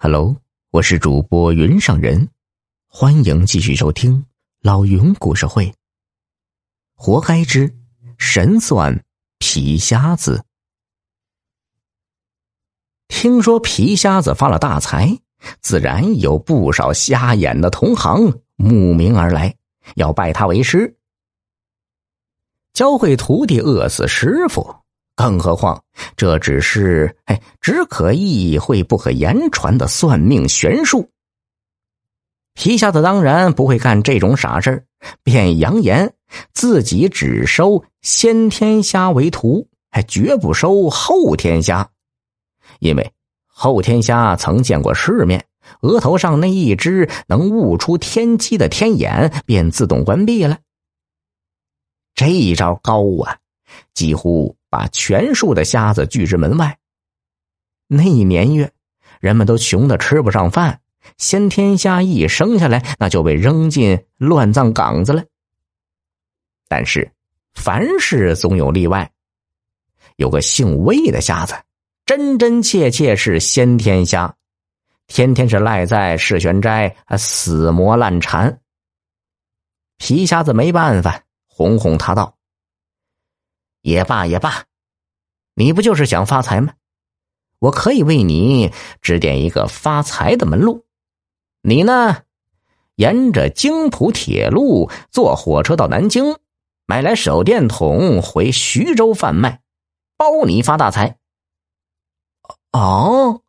Hello，我是主播云上人，欢迎继续收听老云故事会。活该之神算皮瞎子，听说皮瞎子发了大财，自然有不少瞎眼的同行慕名而来，要拜他为师，教会徒弟饿死师傅。更何况，这只是哎，只可意会不可言传的算命玄术。皮瞎子当然不会干这种傻事便扬言自己只收先天虾为徒，还绝不收后天虾，因为后天虾曾见过世面，额头上那一只能悟出天机的天眼便自动关闭了。这一招高啊，几乎。把全数的瞎子拒之门外。那一年月，人们都穷的吃不上饭，先天瞎一生下来，那就被扔进乱葬岗子了。但是，凡事总有例外。有个姓魏的瞎子，真真切切是先天瞎，天天是赖在世玄斋，死磨烂缠。皮瞎子没办法，哄哄他道。也罢也罢，你不就是想发财吗？我可以为你指点一个发财的门路。你呢，沿着京浦铁路坐火车到南京，买来手电筒回徐州贩卖，包你发大财。啊，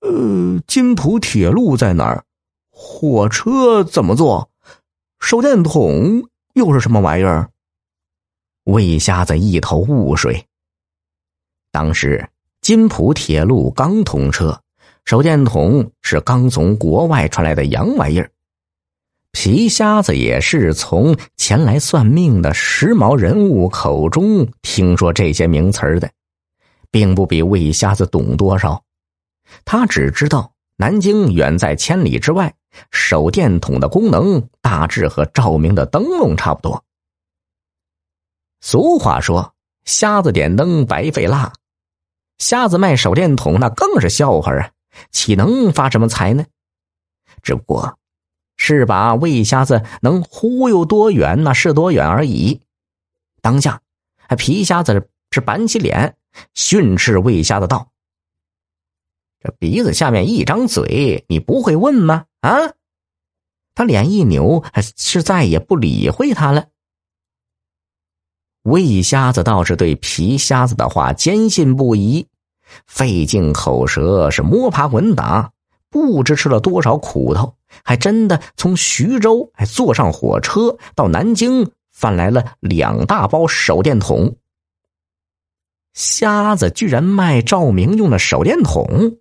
呃，京浦铁路在哪儿？火车怎么坐？手电筒又是什么玩意儿？魏瞎子一头雾水。当时金浦铁路刚通车，手电筒是刚从国外传来的洋玩意儿。皮瞎子也是从前来算命的时髦人物口中听说这些名词的，并不比魏瞎子懂多少。他只知道南京远在千里之外，手电筒的功能大致和照明的灯笼差不多。俗话说：“瞎子点灯白费蜡。”瞎子卖手电筒那更是笑话啊！岂能发什么财呢？只不过，是把魏瞎子能忽悠多远那是多远而已。当下，皮瞎子是板起脸训斥魏瞎子道：“这鼻子下面一张嘴，你不会问吗？”啊！他脸一扭，是再也不理会他了。魏瞎子倒是对皮瞎子的话坚信不疑，费尽口舌是摸爬滚打，不知吃了多少苦头，还真的从徐州还坐上火车到南京，贩来了两大包手电筒。瞎子居然卖照明用的手电筒，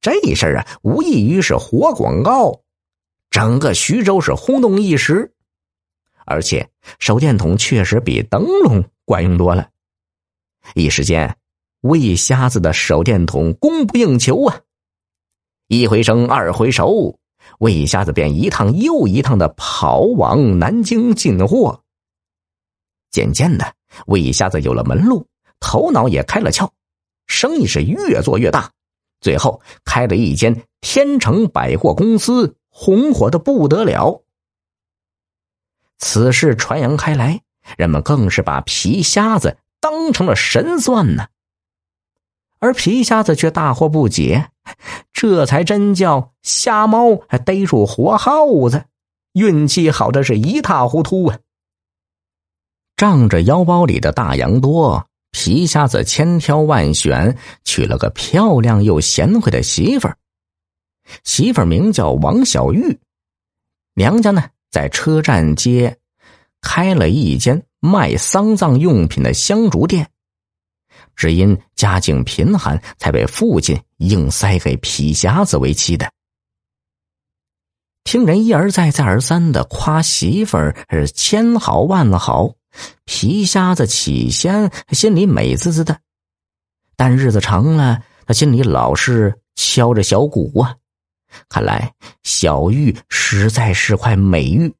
这事儿啊，无异于是活广告，整个徐州是轰动一时。而且手电筒确实比灯笼管用多了，一时间，魏瞎子的手电筒供不应求啊！一回生，二回熟，魏瞎子便一趟又一趟的跑往南京进货。渐渐的，魏瞎子有了门路，头脑也开了窍，生意是越做越大，最后开了一间天成百货公司，红火的不得了。此事传扬开来，人们更是把皮瞎子当成了神算呢。而皮瞎子却大惑不解，这才真叫瞎猫还逮住活耗子，运气好的是一塌糊涂啊！仗着腰包里的大洋多，皮瞎子千挑万选，娶了个漂亮又贤惠的媳妇儿。媳妇儿名叫王小玉，娘家呢？在车站街开了一间卖丧葬用品的香烛店，只因家境贫寒，才被父亲硬塞给皮瞎子为妻的。听人一而再、再而三的夸媳妇儿是千好万好，皮瞎子起先心里美滋滋的，但日子长了，他心里老是敲着小鼓啊。看来小玉实在是块美玉，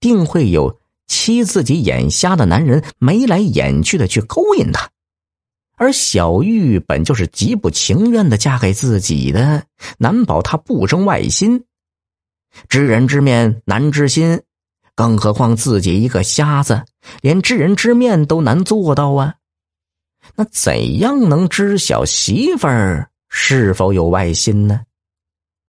定会有欺自己眼瞎的男人眉来眼去的去勾引她，而小玉本就是极不情愿的嫁给自己的，难保他不生外心。知人知面难知心，更何况自己一个瞎子，连知人知面都难做到啊！那怎样能知晓媳妇儿是否有外心呢？